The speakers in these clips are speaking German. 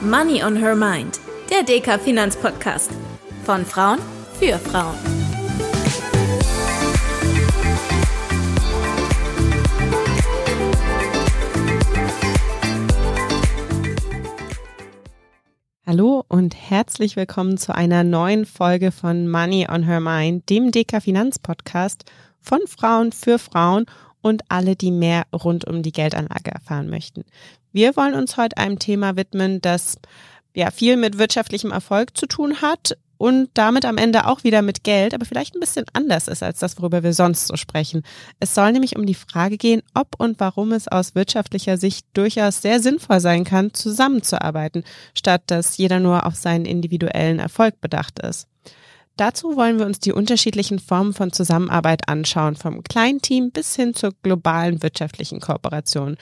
Money on Her Mind, der DK Finanzpodcast. Von Frauen für Frauen. Hallo und herzlich willkommen zu einer neuen Folge von Money on Her Mind, dem DK Finanzpodcast von Frauen für Frauen und alle, die mehr rund um die Geldanlage erfahren möchten. Wir wollen uns heute einem Thema widmen, das ja viel mit wirtschaftlichem Erfolg zu tun hat und damit am Ende auch wieder mit Geld, aber vielleicht ein bisschen anders ist als das, worüber wir sonst so sprechen. Es soll nämlich um die Frage gehen, ob und warum es aus wirtschaftlicher Sicht durchaus sehr sinnvoll sein kann, zusammenzuarbeiten, statt dass jeder nur auf seinen individuellen Erfolg bedacht ist. Dazu wollen wir uns die unterschiedlichen Formen von Zusammenarbeit anschauen, vom kleinen Team bis hin zur globalen wirtschaftlichen Kooperation.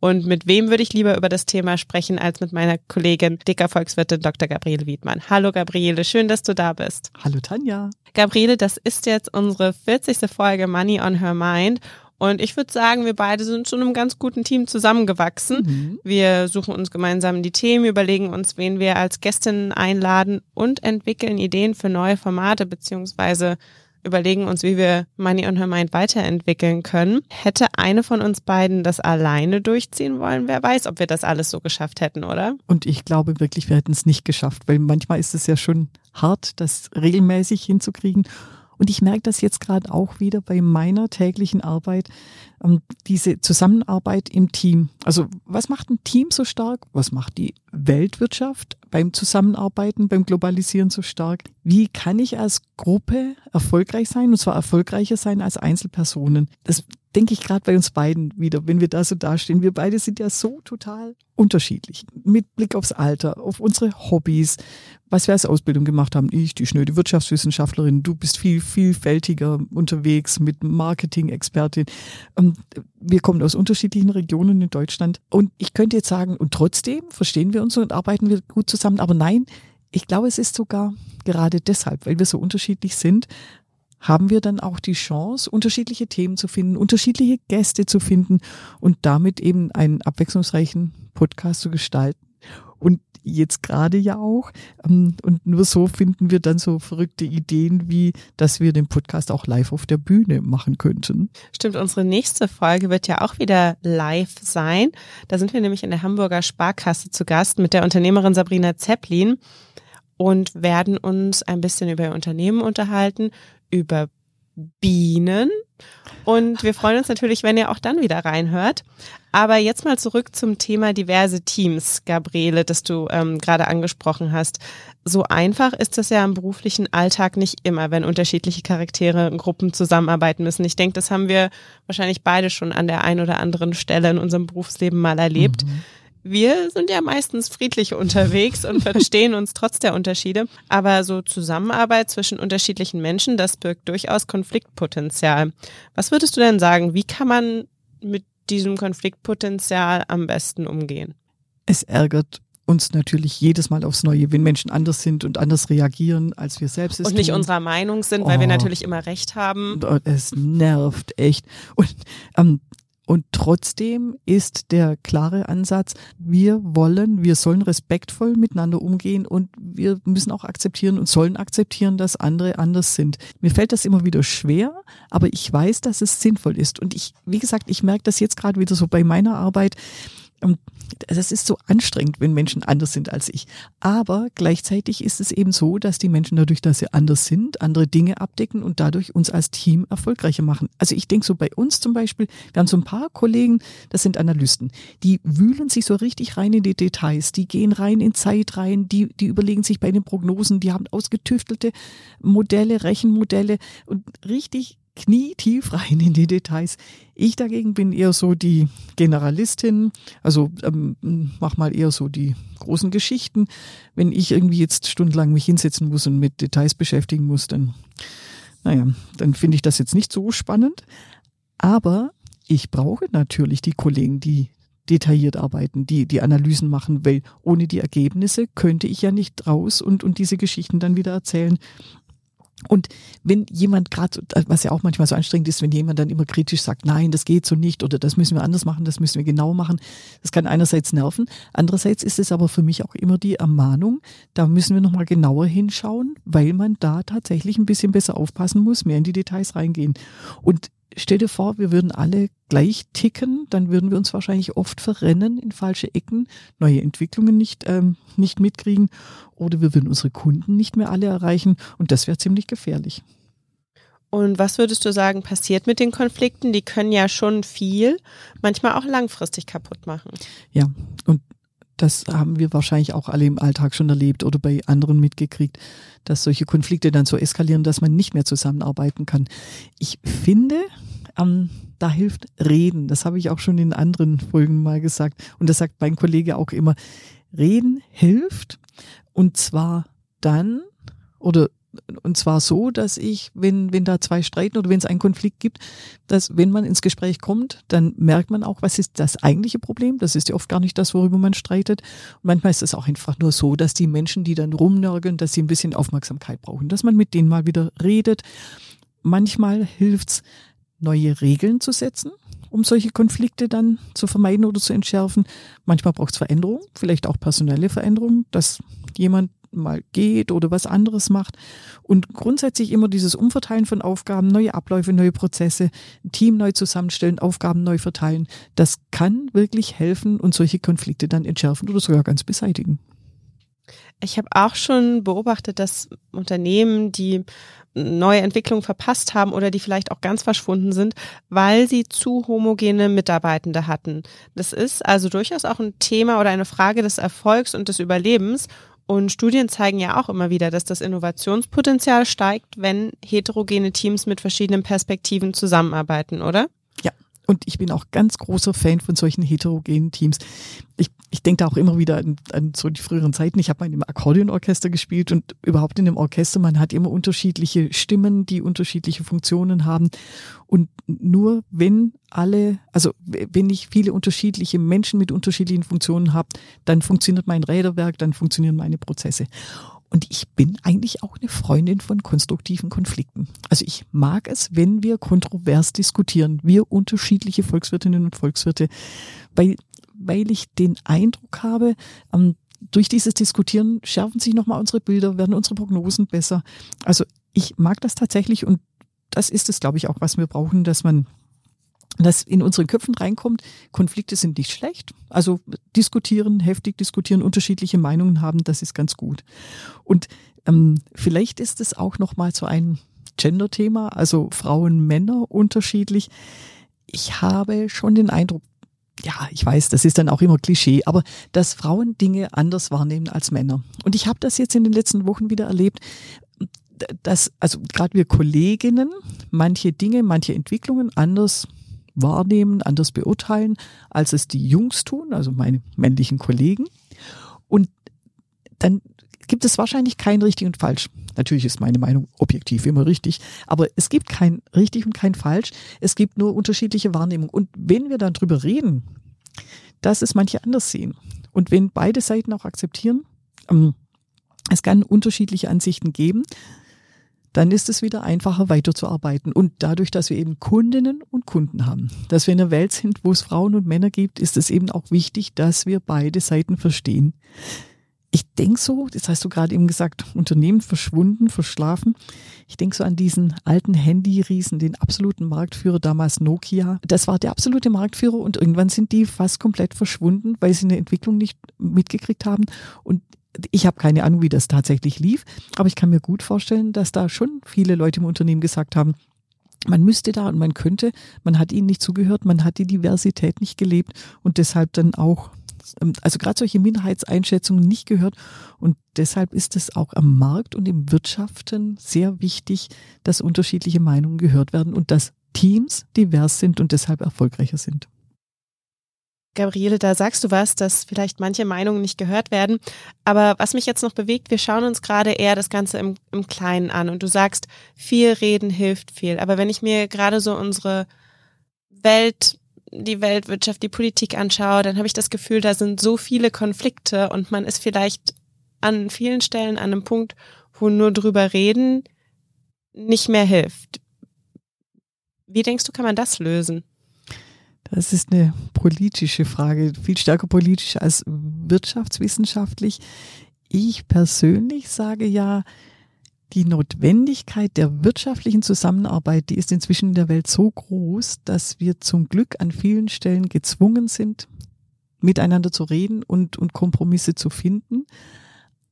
Und mit wem würde ich lieber über das Thema sprechen als mit meiner Kollegin, dicker Volkswirtin Dr. Gabriele Wiedmann. Hallo Gabriele, schön, dass du da bist. Hallo Tanja. Gabriele, das ist jetzt unsere 40. Folge Money on Her Mind. Und ich würde sagen, wir beide sind zu einem ganz guten Team zusammengewachsen. Mhm. Wir suchen uns gemeinsam die Themen, überlegen uns, wen wir als Gästinnen einladen und entwickeln Ideen für neue Formate beziehungsweise überlegen uns, wie wir Money on Her Mind weiterentwickeln können. Hätte eine von uns beiden das alleine durchziehen wollen, wer weiß, ob wir das alles so geschafft hätten, oder? Und ich glaube wirklich, wir hätten es nicht geschafft, weil manchmal ist es ja schon hart, das regelmäßig hinzukriegen. Und ich merke das jetzt gerade auch wieder bei meiner täglichen Arbeit, ähm, diese Zusammenarbeit im Team. Also was macht ein Team so stark? Was macht die Weltwirtschaft beim Zusammenarbeiten, beim Globalisieren so stark? Wie kann ich als Gruppe erfolgreich sein und zwar erfolgreicher sein als Einzelpersonen? Das denke ich gerade bei uns beiden wieder, wenn wir da so dastehen. Wir beide sind ja so total unterschiedlich. Mit Blick aufs Alter, auf unsere Hobbys, was wir als Ausbildung gemacht haben. Ich, die schnöde Wirtschaftswissenschaftlerin, du bist viel vielfältiger unterwegs mit Marketing-Expertin. Ähm, wir kommen aus unterschiedlichen Regionen in Deutschland. Und ich könnte jetzt sagen, und trotzdem verstehen wir uns und arbeiten wir gut zusammen. Aber nein, ich glaube, es ist sogar gerade deshalb, weil wir so unterschiedlich sind, haben wir dann auch die Chance, unterschiedliche Themen zu finden, unterschiedliche Gäste zu finden und damit eben einen abwechslungsreichen Podcast zu gestalten. Und jetzt gerade ja auch. Ähm, und nur so finden wir dann so verrückte Ideen, wie dass wir den Podcast auch live auf der Bühne machen könnten. Stimmt, unsere nächste Folge wird ja auch wieder live sein. Da sind wir nämlich in der Hamburger Sparkasse zu Gast mit der Unternehmerin Sabrina Zeppelin und werden uns ein bisschen über ihr Unternehmen unterhalten, über Bienen. Und wir freuen uns natürlich, wenn ihr auch dann wieder reinhört. Aber jetzt mal zurück zum Thema diverse Teams, Gabriele, das du ähm, gerade angesprochen hast. So einfach ist das ja im beruflichen Alltag nicht immer, wenn unterschiedliche Charaktere in Gruppen zusammenarbeiten müssen. Ich denke, das haben wir wahrscheinlich beide schon an der einen oder anderen Stelle in unserem Berufsleben mal erlebt. Mhm wir sind ja meistens friedlich unterwegs und verstehen uns trotz der Unterschiede. Aber so Zusammenarbeit zwischen unterschiedlichen Menschen, das birgt durchaus Konfliktpotenzial. Was würdest du denn sagen? Wie kann man mit diesem Konfliktpotenzial am besten umgehen? Es ärgert uns natürlich jedes Mal aufs Neue, wenn Menschen anders sind und anders reagieren, als wir selbst Und nicht tun. unserer Meinung sind, weil oh, wir natürlich immer recht haben. Es nervt echt. Und ähm, und trotzdem ist der klare Ansatz, wir wollen, wir sollen respektvoll miteinander umgehen und wir müssen auch akzeptieren und sollen akzeptieren, dass andere anders sind. Mir fällt das immer wieder schwer, aber ich weiß, dass es sinnvoll ist. Und ich, wie gesagt, ich merke das jetzt gerade wieder so bei meiner Arbeit das ist so anstrengend, wenn Menschen anders sind als ich. Aber gleichzeitig ist es eben so, dass die Menschen dadurch, dass sie anders sind, andere Dinge abdecken und dadurch uns als Team erfolgreicher machen. Also ich denke so bei uns zum Beispiel, wir haben so ein paar Kollegen, das sind Analysten, die wühlen sich so richtig rein in die Details, die gehen rein in Zeit rein, die, die überlegen sich bei den Prognosen, die haben ausgetüftelte Modelle, Rechenmodelle. Und richtig knietief rein in die Details. Ich dagegen bin eher so die Generalistin, also ähm, mach mal eher so die großen Geschichten. Wenn ich irgendwie jetzt stundenlang mich hinsetzen muss und mit Details beschäftigen muss, dann, naja, dann finde ich das jetzt nicht so spannend. Aber ich brauche natürlich die Kollegen, die detailliert arbeiten, die die Analysen machen, weil ohne die Ergebnisse könnte ich ja nicht raus und, und diese Geschichten dann wieder erzählen. Und wenn jemand gerade, was ja auch manchmal so anstrengend ist, wenn jemand dann immer kritisch sagt, nein, das geht so nicht oder das müssen wir anders machen, das müssen wir genau machen, das kann einerseits nerven, andererseits ist es aber für mich auch immer die Ermahnung, da müssen wir nochmal genauer hinschauen, weil man da tatsächlich ein bisschen besser aufpassen muss, mehr in die Details reingehen. Und stell dir vor, wir würden alle gleich ticken, dann würden wir uns wahrscheinlich oft verrennen in falsche Ecken, neue Entwicklungen nicht, ähm, nicht mitkriegen oder wir würden unsere Kunden nicht mehr alle erreichen und das wäre ziemlich gefährlich. Und was würdest du sagen, passiert mit den Konflikten? Die können ja schon viel, manchmal auch langfristig kaputt machen. Ja, und das haben wir wahrscheinlich auch alle im Alltag schon erlebt oder bei anderen mitgekriegt, dass solche Konflikte dann so eskalieren, dass man nicht mehr zusammenarbeiten kann. Ich finde, ähm, da hilft Reden. Das habe ich auch schon in anderen Folgen mal gesagt. Und das sagt mein Kollege auch immer. Reden hilft. Und zwar dann oder und zwar so, dass ich, wenn, wenn da zwei streiten oder wenn es einen Konflikt gibt, dass wenn man ins Gespräch kommt, dann merkt man auch, was ist das eigentliche Problem. Das ist ja oft gar nicht das, worüber man streitet. Und manchmal ist es auch einfach nur so, dass die Menschen, die dann rumnörgeln, dass sie ein bisschen Aufmerksamkeit brauchen, dass man mit denen mal wieder redet. Manchmal hilft's, neue Regeln zu setzen, um solche Konflikte dann zu vermeiden oder zu entschärfen. Manchmal braucht es Veränderungen, vielleicht auch personelle Veränderungen, dass jemand mal geht oder was anderes macht. Und grundsätzlich immer dieses Umverteilen von Aufgaben, neue Abläufe, neue Prozesse, Team neu zusammenstellen, Aufgaben neu verteilen, das kann wirklich helfen und solche Konflikte dann entschärfen oder sogar ganz beseitigen. Ich habe auch schon beobachtet, dass Unternehmen, die neue Entwicklungen verpasst haben oder die vielleicht auch ganz verschwunden sind, weil sie zu homogene Mitarbeitende hatten. Das ist also durchaus auch ein Thema oder eine Frage des Erfolgs und des Überlebens. Und Studien zeigen ja auch immer wieder, dass das Innovationspotenzial steigt, wenn heterogene Teams mit verschiedenen Perspektiven zusammenarbeiten, oder? Und ich bin auch ganz großer Fan von solchen heterogenen Teams. Ich, ich denke da auch immer wieder an, an so die früheren Zeiten. Ich habe mal in einem Akkordeonorchester gespielt und überhaupt in einem Orchester, man hat immer unterschiedliche Stimmen, die unterschiedliche Funktionen haben. Und nur wenn alle, also wenn ich viele unterschiedliche Menschen mit unterschiedlichen Funktionen habe, dann funktioniert mein Räderwerk, dann funktionieren meine Prozesse. Und ich bin eigentlich auch eine Freundin von konstruktiven Konflikten. Also ich mag es, wenn wir kontrovers diskutieren, wir unterschiedliche Volkswirtinnen und Volkswirte, weil, weil ich den Eindruck habe, ähm, durch dieses Diskutieren schärfen sich nochmal unsere Bilder, werden unsere Prognosen besser. Also ich mag das tatsächlich und das ist es, glaube ich, auch, was wir brauchen, dass man das in unseren Köpfen reinkommt. Konflikte sind nicht schlecht. Also diskutieren, heftig diskutieren, unterschiedliche Meinungen haben, das ist ganz gut. Und ähm, vielleicht ist es auch noch mal so ein Gender-Thema, also Frauen, Männer unterschiedlich. Ich habe schon den Eindruck, ja, ich weiß, das ist dann auch immer Klischee, aber dass Frauen Dinge anders wahrnehmen als Männer. Und ich habe das jetzt in den letzten Wochen wieder erlebt, dass, also gerade wir Kolleginnen manche Dinge, manche Entwicklungen anders wahrnehmen, anders beurteilen, als es die Jungs tun, also meine männlichen Kollegen. Und dann gibt es wahrscheinlich kein richtig und falsch. Natürlich ist meine Meinung objektiv immer richtig, aber es gibt kein richtig und kein falsch. Es gibt nur unterschiedliche Wahrnehmungen. Und wenn wir dann drüber reden, dass es manche anders sehen und wenn beide Seiten auch akzeptieren, ähm, es kann unterschiedliche Ansichten geben, dann ist es wieder einfacher weiterzuarbeiten. Und dadurch, dass wir eben Kundinnen und Kunden haben, dass wir in einer Welt sind, wo es Frauen und Männer gibt, ist es eben auch wichtig, dass wir beide Seiten verstehen. Ich denke so, das hast du gerade eben gesagt, Unternehmen verschwunden, verschlafen. Ich denke so an diesen alten Handy-Riesen, den absoluten Marktführer, damals Nokia. Das war der absolute Marktführer und irgendwann sind die fast komplett verschwunden, weil sie eine Entwicklung nicht mitgekriegt haben. Und ich habe keine Ahnung, wie das tatsächlich lief, aber ich kann mir gut vorstellen, dass da schon viele Leute im Unternehmen gesagt haben, man müsste da und man könnte, man hat ihnen nicht zugehört, man hat die Diversität nicht gelebt und deshalb dann auch, ähm, also gerade solche Minderheitseinschätzungen nicht gehört und deshalb ist es auch am Markt und im Wirtschaften sehr wichtig, dass unterschiedliche Meinungen gehört werden und dass Teams divers sind und deshalb erfolgreicher sind. Gabriele, da sagst du was, dass vielleicht manche Meinungen nicht gehört werden. Aber was mich jetzt noch bewegt, wir schauen uns gerade eher das Ganze im, im Kleinen an. Und du sagst, viel reden hilft viel. Aber wenn ich mir gerade so unsere Welt, die Weltwirtschaft, die Politik anschaue, dann habe ich das Gefühl, da sind so viele Konflikte und man ist vielleicht an vielen Stellen an einem Punkt, wo nur drüber reden nicht mehr hilft. Wie denkst du, kann man das lösen? Das ist eine politische Frage, viel stärker politisch als wirtschaftswissenschaftlich. Ich persönlich sage ja, die Notwendigkeit der wirtschaftlichen Zusammenarbeit, die ist inzwischen in der Welt so groß, dass wir zum Glück an vielen Stellen gezwungen sind, miteinander zu reden und, und Kompromisse zu finden.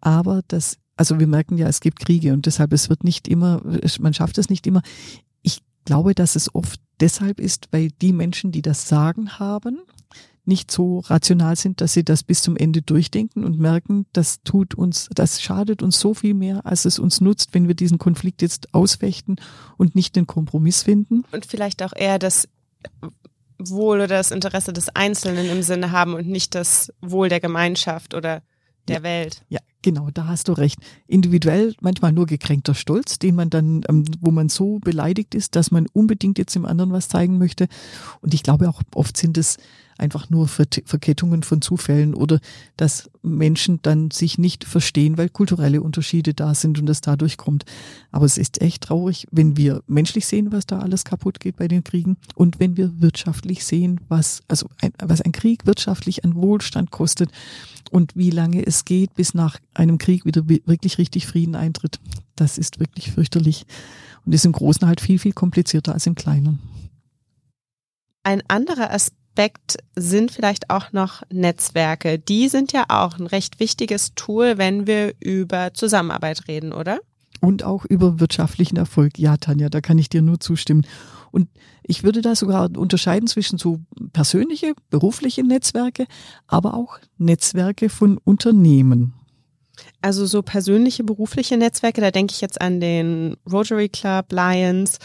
Aber das, also wir merken ja, es gibt Kriege und deshalb, es wird nicht immer, man schafft es nicht immer. Ich glaube, dass es oft deshalb ist, weil die Menschen, die das Sagen haben, nicht so rational sind, dass sie das bis zum Ende durchdenken und merken, das tut uns, das schadet uns so viel mehr, als es uns nutzt, wenn wir diesen Konflikt jetzt ausfechten und nicht den Kompromiss finden. Und vielleicht auch eher das Wohl oder das Interesse des Einzelnen im Sinne haben und nicht das Wohl der Gemeinschaft oder der ja, Welt. Ja, genau, da hast du recht. Individuell manchmal nur gekränkter Stolz, den man dann, ähm, wo man so beleidigt ist, dass man unbedingt jetzt dem anderen was zeigen möchte. Und ich glaube auch oft sind es einfach nur Verkettungen von Zufällen oder dass Menschen dann sich nicht verstehen, weil kulturelle Unterschiede da sind und das dadurch kommt. Aber es ist echt traurig, wenn wir menschlich sehen, was da alles kaputt geht bei den Kriegen und wenn wir wirtschaftlich sehen, was, also ein, was ein Krieg wirtschaftlich an Wohlstand kostet und wie lange es geht, bis nach einem Krieg wieder wirklich richtig Frieden eintritt. Das ist wirklich fürchterlich und ist im Großen halt viel, viel komplizierter als im Kleinen. Ein anderer Aspekt sind vielleicht auch noch Netzwerke. Die sind ja auch ein recht wichtiges Tool, wenn wir über Zusammenarbeit reden, oder? Und auch über wirtschaftlichen Erfolg. Ja, Tanja, da kann ich dir nur zustimmen. Und ich würde da sogar unterscheiden zwischen so persönliche, berufliche Netzwerke, aber auch Netzwerke von Unternehmen. Also so persönliche, berufliche Netzwerke, da denke ich jetzt an den Rotary Club, Lions,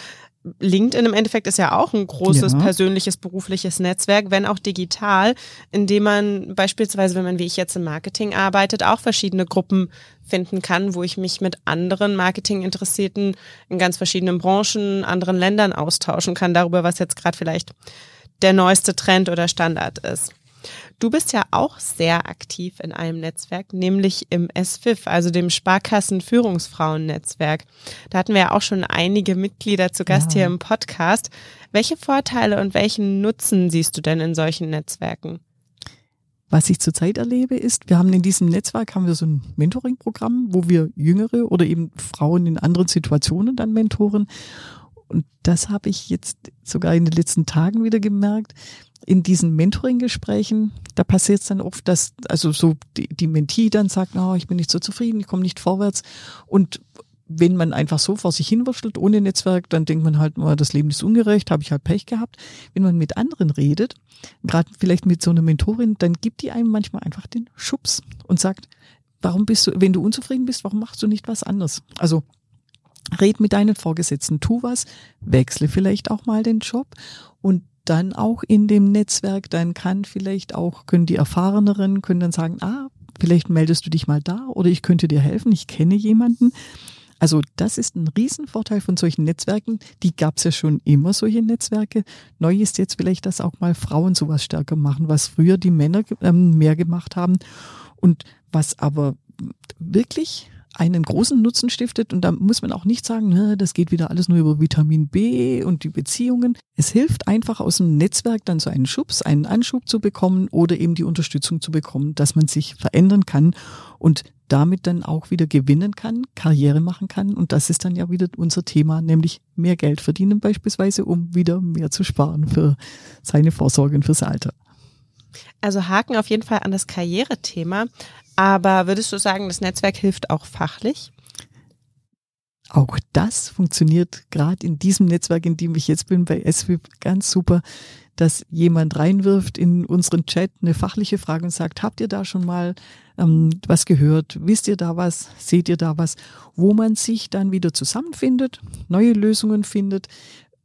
LinkedIn im Endeffekt ist ja auch ein großes ja. persönliches berufliches Netzwerk, wenn auch digital, indem man beispielsweise, wenn man wie ich jetzt im Marketing arbeitet, auch verschiedene Gruppen finden kann, wo ich mich mit anderen Marketinginteressierten in ganz verschiedenen Branchen, anderen Ländern austauschen kann darüber, was jetzt gerade vielleicht der neueste Trend oder Standard ist. Du bist ja auch sehr aktiv in einem Netzwerk, nämlich im SFIF, also dem Sparkassen-Führungsfrauen-Netzwerk. Da hatten wir ja auch schon einige Mitglieder zu Gast ja. hier im Podcast. Welche Vorteile und welchen Nutzen siehst du denn in solchen Netzwerken? Was ich zurzeit erlebe, ist, wir haben in diesem Netzwerk haben wir so ein Mentoring-Programm, wo wir Jüngere oder eben Frauen in anderen Situationen dann mentoren. Und das habe ich jetzt sogar in den letzten Tagen wieder gemerkt. In diesen Mentoring-Gesprächen, da passiert es dann oft, dass also so die, die Mentee dann sagt, oh, ich bin nicht so zufrieden, ich komme nicht vorwärts. Und wenn man einfach so vor sich hinwurschtelt ohne Netzwerk, dann denkt man halt, oh, das Leben ist ungerecht, habe ich halt Pech gehabt. Wenn man mit anderen redet, gerade vielleicht mit so einer Mentorin, dann gibt die einem manchmal einfach den Schubs und sagt, warum bist du, wenn du unzufrieden bist, warum machst du nicht was anderes? Also red mit deinen Vorgesetzten, tu was, wechsle vielleicht auch mal den Job und dann auch in dem Netzwerk, dann kann vielleicht auch, können die Erfahreneren, können dann sagen, ah, vielleicht meldest du dich mal da oder ich könnte dir helfen, ich kenne jemanden. Also das ist ein Riesenvorteil von solchen Netzwerken. Die gab es ja schon immer, solche Netzwerke. Neu ist jetzt vielleicht, dass auch mal Frauen sowas stärker machen, was früher die Männer ähm, mehr gemacht haben. Und was aber wirklich einen großen Nutzen stiftet. Und da muss man auch nicht sagen, das geht wieder alles nur über Vitamin B und die Beziehungen. Es hilft einfach aus dem Netzwerk dann so einen Schubs, einen Anschub zu bekommen oder eben die Unterstützung zu bekommen, dass man sich verändern kann und damit dann auch wieder gewinnen kann, Karriere machen kann. Und das ist dann ja wieder unser Thema, nämlich mehr Geld verdienen beispielsweise, um wieder mehr zu sparen für seine Vorsorge und fürs Alter. Also Haken auf jeden Fall an das Karrierethema. Aber würdest du sagen, das Netzwerk hilft auch fachlich? Auch das funktioniert gerade in diesem Netzwerk, in dem ich jetzt bin, bei SWIP ganz super, dass jemand reinwirft in unseren Chat eine fachliche Frage und sagt, habt ihr da schon mal ähm, was gehört? Wisst ihr da was? Seht ihr da was? Wo man sich dann wieder zusammenfindet, neue Lösungen findet,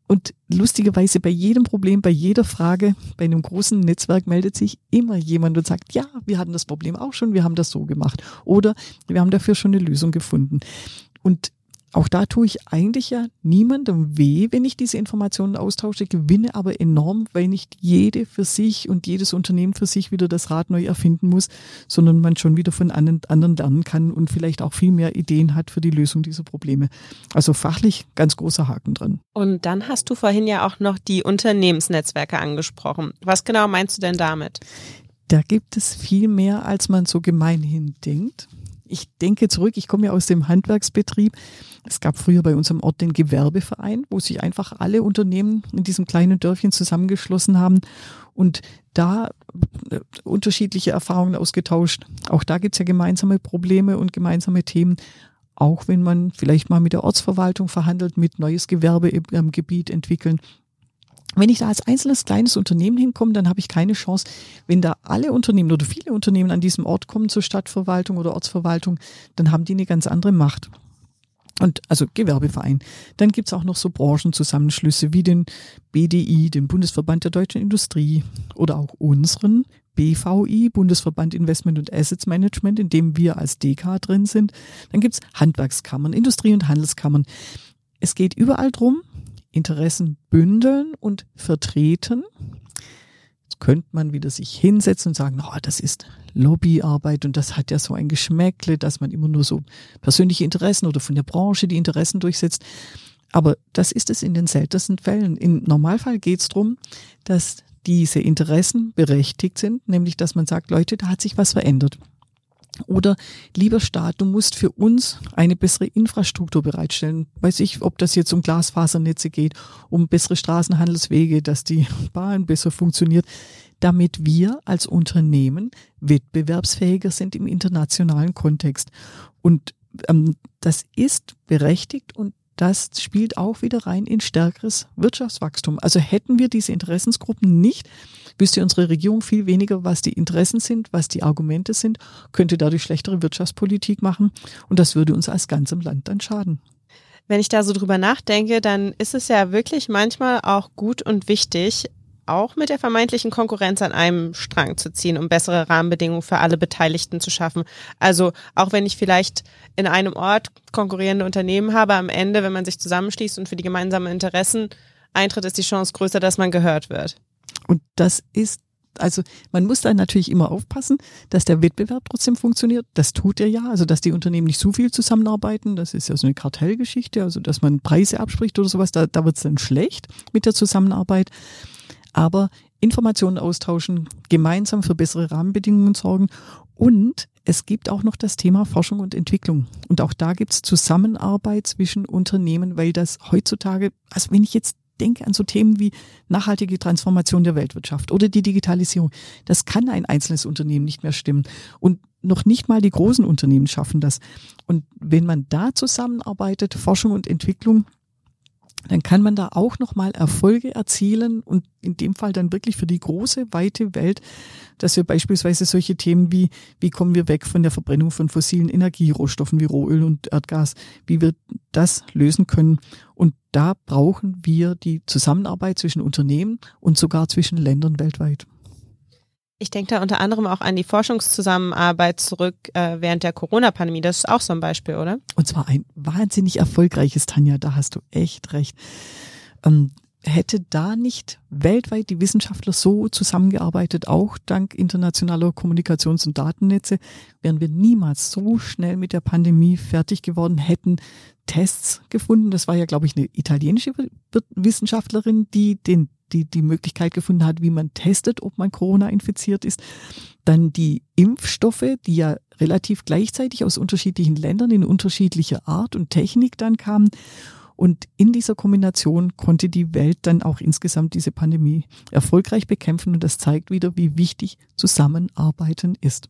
und lustigerweise bei jedem Problem, bei jeder Frage, bei einem großen Netzwerk meldet sich immer jemand und sagt, ja, wir hatten das Problem auch schon, wir haben das so gemacht. Oder wir haben dafür schon eine Lösung gefunden. Und auch da tue ich eigentlich ja niemandem weh, wenn ich diese Informationen austausche, gewinne aber enorm, weil nicht jede für sich und jedes Unternehmen für sich wieder das Rad neu erfinden muss, sondern man schon wieder von anderen lernen kann und vielleicht auch viel mehr Ideen hat für die Lösung dieser Probleme. Also fachlich ganz großer Haken drin. Und dann hast du vorhin ja auch noch die Unternehmensnetzwerke angesprochen. Was genau meinst du denn damit? Da gibt es viel mehr, als man so gemeinhin denkt. Ich denke zurück, ich komme ja aus dem Handwerksbetrieb. Es gab früher bei uns am Ort den Gewerbeverein, wo sich einfach alle Unternehmen in diesem kleinen Dörfchen zusammengeschlossen haben und da äh, unterschiedliche Erfahrungen ausgetauscht. Auch da gibt's ja gemeinsame Probleme und gemeinsame Themen, auch wenn man vielleicht mal mit der Ortsverwaltung verhandelt, mit neues Gewerbe im Gebiet entwickeln. Wenn ich da als einzelnes kleines Unternehmen hinkomme, dann habe ich keine Chance. Wenn da alle Unternehmen oder viele Unternehmen an diesem Ort kommen zur Stadtverwaltung oder Ortsverwaltung, dann haben die eine ganz andere Macht. Und also Gewerbeverein. Dann gibt's auch noch so Branchenzusammenschlüsse wie den BDI, den Bundesverband der deutschen Industrie oder auch unseren BVI, Bundesverband Investment und Assets Management, in dem wir als DK drin sind. Dann gibt's Handwerkskammern, Industrie- und Handelskammern. Es geht überall drum, Interessen bündeln und vertreten. Jetzt könnte man wieder sich hinsetzen und sagen, oh, das ist Lobbyarbeit und das hat ja so ein Geschmäckle, dass man immer nur so persönliche Interessen oder von der Branche die Interessen durchsetzt. Aber das ist es in den seltensten Fällen. Im Normalfall geht es darum, dass diese Interessen berechtigt sind, nämlich dass man sagt, Leute, da hat sich was verändert. Oder lieber Staat, du musst für uns eine bessere Infrastruktur bereitstellen. Weiß ich, ob das jetzt um Glasfasernetze geht, um bessere Straßenhandelswege, dass die Bahn besser funktioniert, damit wir als Unternehmen wettbewerbsfähiger sind im internationalen Kontext. Und ähm, das ist berechtigt und das spielt auch wieder rein in stärkeres Wirtschaftswachstum. Also hätten wir diese Interessensgruppen nicht, wüsste unsere Regierung viel weniger, was die Interessen sind, was die Argumente sind, könnte dadurch schlechtere Wirtschaftspolitik machen und das würde uns als ganzem Land dann schaden. Wenn ich da so drüber nachdenke, dann ist es ja wirklich manchmal auch gut und wichtig, auch mit der vermeintlichen Konkurrenz an einem Strang zu ziehen, um bessere Rahmenbedingungen für alle Beteiligten zu schaffen. Also auch wenn ich vielleicht in einem Ort konkurrierende Unternehmen habe, am Ende, wenn man sich zusammenschließt und für die gemeinsamen Interessen eintritt, ist die Chance größer, dass man gehört wird. Und das ist also man muss da natürlich immer aufpassen, dass der Wettbewerb trotzdem funktioniert. Das tut er ja, also dass die Unternehmen nicht zu viel zusammenarbeiten. Das ist ja so eine Kartellgeschichte, also dass man Preise abspricht oder sowas, da, da wird es dann schlecht mit der Zusammenarbeit aber Informationen austauschen, gemeinsam für bessere Rahmenbedingungen sorgen und es gibt auch noch das Thema Forschung und Entwicklung. Und auch da gibt es Zusammenarbeit zwischen Unternehmen, weil das heutzutage, also wenn ich jetzt denke an so Themen wie nachhaltige Transformation der Weltwirtschaft oder die Digitalisierung, das kann ein einzelnes Unternehmen nicht mehr stimmen. Und noch nicht mal die großen Unternehmen schaffen das. Und wenn man da zusammenarbeitet, Forschung und Entwicklung, dann kann man da auch nochmal Erfolge erzielen und in dem Fall dann wirklich für die große, weite Welt, dass wir beispielsweise solche Themen wie, wie kommen wir weg von der Verbrennung von fossilen Energierohstoffen wie Rohöl und Erdgas, wie wir das lösen können. Und da brauchen wir die Zusammenarbeit zwischen Unternehmen und sogar zwischen Ländern weltweit. Ich denke da unter anderem auch an die Forschungszusammenarbeit zurück äh, während der Corona-Pandemie. Das ist auch so ein Beispiel, oder? Und zwar ein wahnsinnig erfolgreiches, Tanja, da hast du echt recht. Ähm, hätte da nicht weltweit die Wissenschaftler so zusammengearbeitet, auch dank internationaler Kommunikations- und Datennetze, wären wir niemals so schnell mit der Pandemie fertig geworden, hätten Tests gefunden. Das war ja, glaube ich, eine italienische Wissenschaftlerin, die den die, die Möglichkeit gefunden hat, wie man testet, ob man Corona infiziert ist. Dann die Impfstoffe, die ja relativ gleichzeitig aus unterschiedlichen Ländern in unterschiedlicher Art und Technik dann kamen. Und in dieser Kombination konnte die Welt dann auch insgesamt diese Pandemie erfolgreich bekämpfen. Und das zeigt wieder, wie wichtig Zusammenarbeiten ist.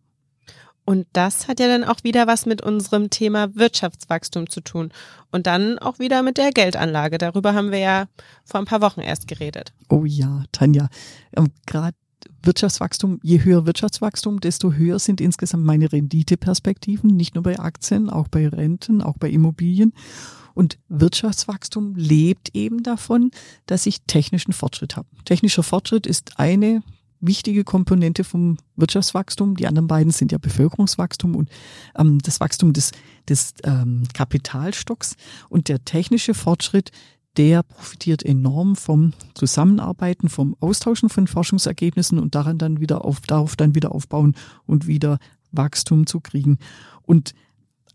Und das hat ja dann auch wieder was mit unserem Thema Wirtschaftswachstum zu tun. Und dann auch wieder mit der Geldanlage. Darüber haben wir ja vor ein paar Wochen erst geredet. Oh ja, Tanja. Ähm, Gerade Wirtschaftswachstum, je höher Wirtschaftswachstum, desto höher sind insgesamt meine Renditeperspektiven, nicht nur bei Aktien, auch bei Renten, auch bei Immobilien. Und Wirtschaftswachstum lebt eben davon, dass ich technischen Fortschritt habe. Technischer Fortschritt ist eine wichtige Komponente vom Wirtschaftswachstum. Die anderen beiden sind ja Bevölkerungswachstum und ähm, das Wachstum des, des ähm, Kapitalstocks. Und der technische Fortschritt, der profitiert enorm vom Zusammenarbeiten, vom Austauschen von Forschungsergebnissen und daran dann wieder auf, darauf dann wieder aufbauen und wieder Wachstum zu kriegen. Und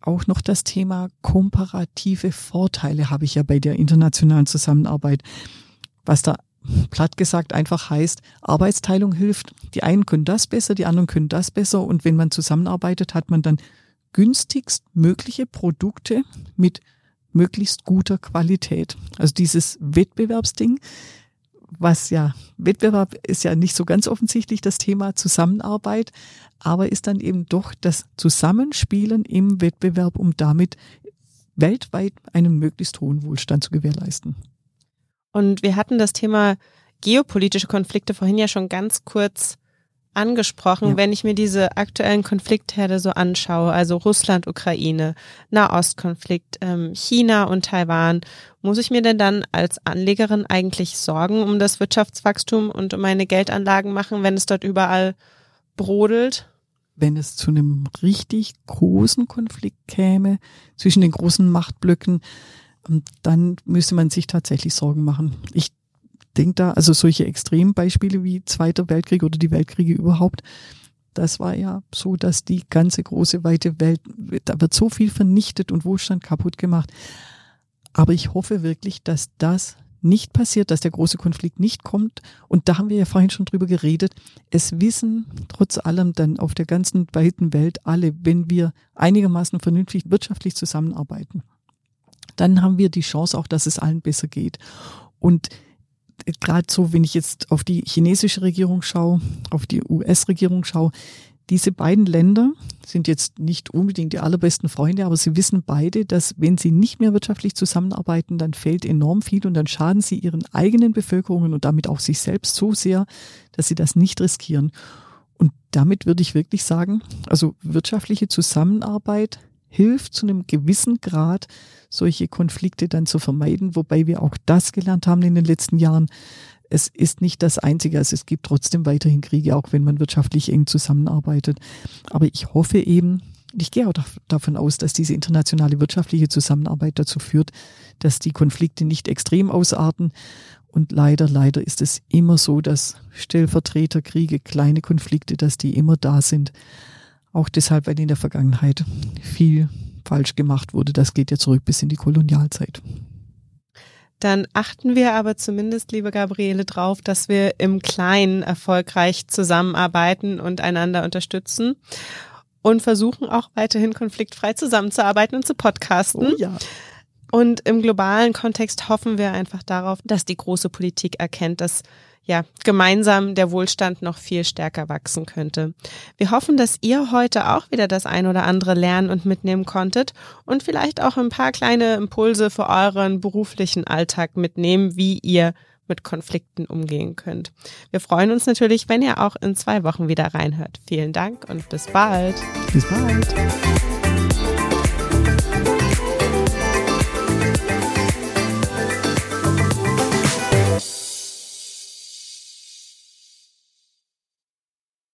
auch noch das Thema komparative Vorteile habe ich ja bei der internationalen Zusammenarbeit, was da platt gesagt einfach heißt, Arbeitsteilung hilft. Die einen können das besser, die anderen können das besser und wenn man zusammenarbeitet, hat man dann günstigst mögliche Produkte mit möglichst guter Qualität. Also dieses Wettbewerbsding, was ja, Wettbewerb ist ja nicht so ganz offensichtlich das Thema Zusammenarbeit, aber ist dann eben doch das Zusammenspielen im Wettbewerb, um damit weltweit einen möglichst hohen Wohlstand zu gewährleisten. Und wir hatten das Thema geopolitische Konflikte vorhin ja schon ganz kurz angesprochen, ja. wenn ich mir diese aktuellen Konfliktherde so anschaue, also Russland, Ukraine, Nahostkonflikt, ähm, China und Taiwan, muss ich mir denn dann als Anlegerin eigentlich Sorgen um das Wirtschaftswachstum und um meine Geldanlagen machen, wenn es dort überall brodelt? Wenn es zu einem richtig großen Konflikt käme zwischen den großen Machtblöcken, ähm, dann müsste man sich tatsächlich Sorgen machen. Ich denke da, also solche Extrembeispiele wie Zweiter Weltkrieg oder die Weltkriege überhaupt, das war ja so, dass die ganze große weite Welt, da wird so viel vernichtet und Wohlstand kaputt gemacht. Aber ich hoffe wirklich, dass das nicht passiert, dass der große Konflikt nicht kommt. Und da haben wir ja vorhin schon drüber geredet. Es wissen trotz allem dann auf der ganzen weiten Welt alle, wenn wir einigermaßen vernünftig wirtschaftlich zusammenarbeiten, dann haben wir die Chance auch, dass es allen besser geht. Und gerade so, wenn ich jetzt auf die chinesische Regierung schaue, auf die US-Regierung schaue, diese beiden Länder sind jetzt nicht unbedingt die allerbesten Freunde, aber sie wissen beide, dass wenn sie nicht mehr wirtschaftlich zusammenarbeiten, dann fehlt enorm viel und dann schaden sie ihren eigenen Bevölkerungen und damit auch sich selbst so sehr, dass sie das nicht riskieren. Und damit würde ich wirklich sagen, also wirtschaftliche Zusammenarbeit hilft zu einem gewissen Grad, solche Konflikte dann zu vermeiden, wobei wir auch das gelernt haben in den letzten Jahren. Es ist nicht das Einzige, also es gibt trotzdem weiterhin Kriege, auch wenn man wirtschaftlich eng zusammenarbeitet. Aber ich hoffe eben, ich gehe auch davon aus, dass diese internationale wirtschaftliche Zusammenarbeit dazu führt, dass die Konflikte nicht extrem ausarten. Und leider, leider ist es immer so, dass Stellvertreterkriege, kleine Konflikte, dass die immer da sind. Auch deshalb, weil in der Vergangenheit viel falsch gemacht wurde. Das geht ja zurück bis in die Kolonialzeit. Dann achten wir aber zumindest, liebe Gabriele, drauf, dass wir im Kleinen erfolgreich zusammenarbeiten und einander unterstützen und versuchen auch weiterhin konfliktfrei zusammenzuarbeiten und zu podcasten. Oh ja. Und im globalen Kontext hoffen wir einfach darauf, dass die große Politik erkennt, dass ja, gemeinsam der Wohlstand noch viel stärker wachsen könnte. Wir hoffen, dass ihr heute auch wieder das ein oder andere lernen und mitnehmen konntet und vielleicht auch ein paar kleine Impulse für euren beruflichen Alltag mitnehmen, wie ihr mit Konflikten umgehen könnt. Wir freuen uns natürlich, wenn ihr auch in zwei Wochen wieder reinhört. Vielen Dank und bis bald. Bis bald.